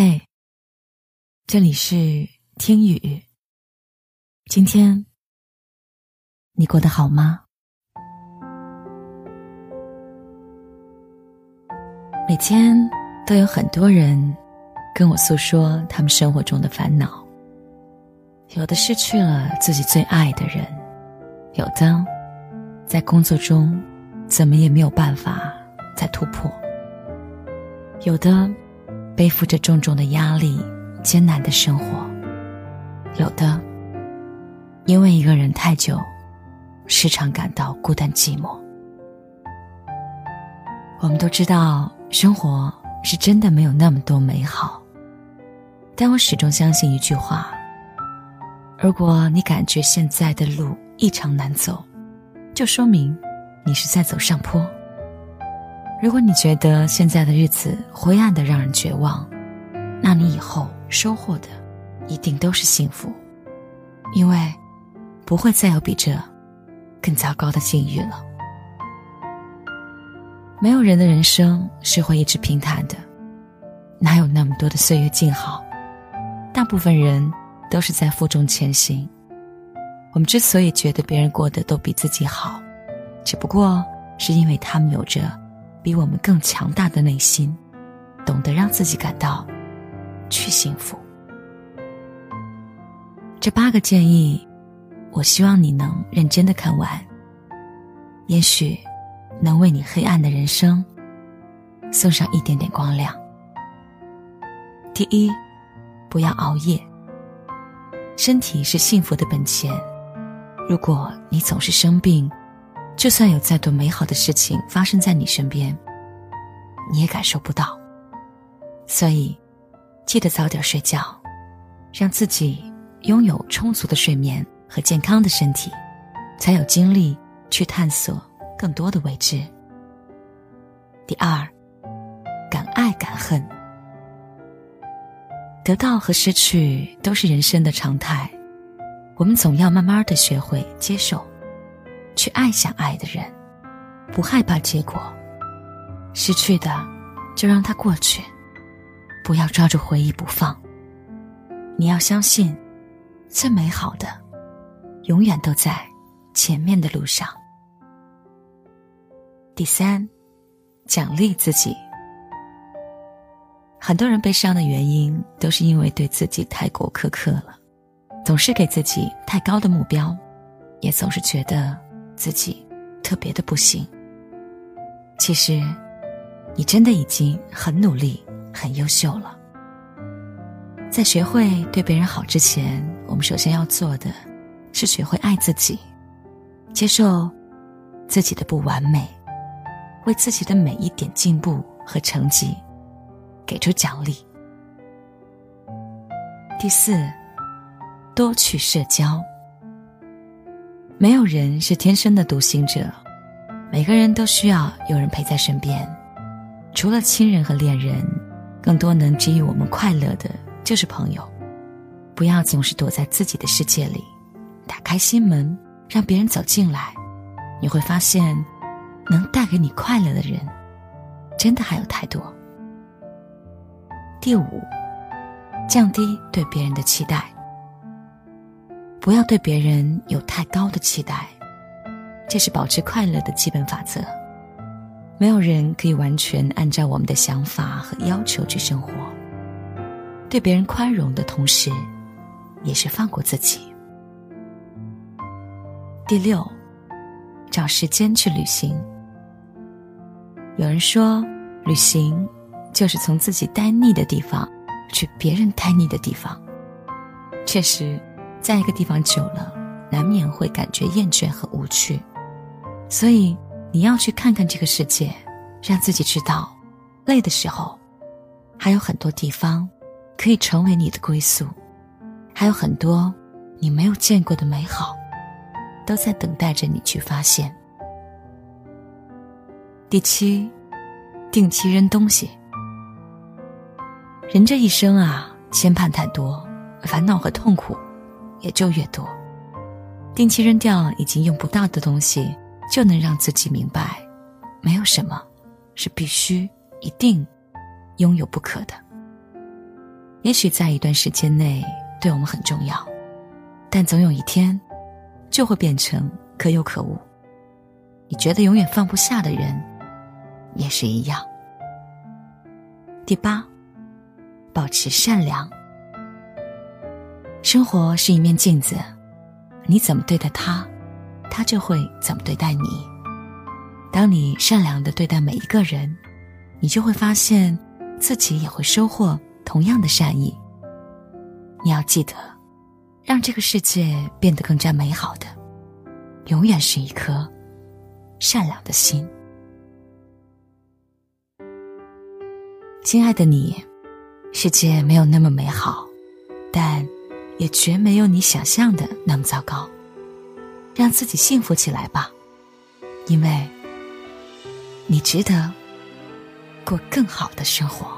嘿，这里是听雨。今天你过得好吗？每天都有很多人跟我诉说他们生活中的烦恼，有的失去了自己最爱的人，有的在工作中怎么也没有办法再突破，有的。背负着重重的压力，艰难的生活。有的，因为一个人太久，时常感到孤单寂寞。我们都知道，生活是真的没有那么多美好。但我始终相信一句话：如果你感觉现在的路异常难走，就说明你是在走上坡。如果你觉得现在的日子灰暗的让人绝望，那你以后收获的一定都是幸福，因为不会再有比这更糟糕的境遇了。没有人的人生是会一直平坦的，哪有那么多的岁月静好？大部分人都是在负重前行。我们之所以觉得别人过得都比自己好，只不过是因为他们有着。比我们更强大的内心，懂得让自己感到去幸福。这八个建议，我希望你能认真的看完，也许能为你黑暗的人生送上一点点光亮。第一，不要熬夜。身体是幸福的本钱，如果你总是生病。就算有再多美好的事情发生在你身边，你也感受不到。所以，记得早点睡觉，让自己拥有充足的睡眠和健康的身体，才有精力去探索更多的未知。第二，敢爱敢恨。得到和失去都是人生的常态，我们总要慢慢的学会接受。去爱想爱的人，不害怕结果，失去的就让它过去，不要抓住回忆不放。你要相信，最美好的永远都在前面的路上。第三，奖励自己。很多人悲伤的原因，都是因为对自己太过苛刻了，总是给自己太高的目标，也总是觉得。自己特别的不行。其实，你真的已经很努力、很优秀了。在学会对别人好之前，我们首先要做的，是学会爱自己，接受自己的不完美，为自己的每一点进步和成绩给出奖励。第四，多去社交。没有人是天生的独行者，每个人都需要有人陪在身边。除了亲人和恋人，更多能给予我们快乐的就是朋友。不要总是躲在自己的世界里，打开心门，让别人走进来。你会发现，能带给你快乐的人，真的还有太多。第五，降低对别人的期待。不要对别人有太高的期待，这是保持快乐的基本法则。没有人可以完全按照我们的想法和要求去生活。对别人宽容的同时，也是放过自己。第六，找时间去旅行。有人说，旅行就是从自己待腻的地方去别人待腻的地方。确实。在一个地方久了，难免会感觉厌倦和无趣，所以你要去看看这个世界，让自己知道，累的时候，还有很多地方可以成为你的归宿，还有很多你没有见过的美好，都在等待着你去发现。第七，定期扔东西。人这一生啊，牵绊太多，烦恼和痛苦。也就越多，定期扔掉已经用不到的东西，就能让自己明白，没有什么是必须一定拥有不可的。也许在一段时间内对我们很重要，但总有一天，就会变成可有可无。你觉得永远放不下的人，也是一样。第八，保持善良。生活是一面镜子，你怎么对待他，他就会怎么对待你。当你善良的对待每一个人，你就会发现自己也会收获同样的善意。你要记得，让这个世界变得更加美好的，永远是一颗。善良的心，亲爱的你，世界没有那么美好，但也绝没有你想象的那么糟糕。让自己幸福起来吧，因为你值得过更好的生活。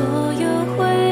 所有回忆。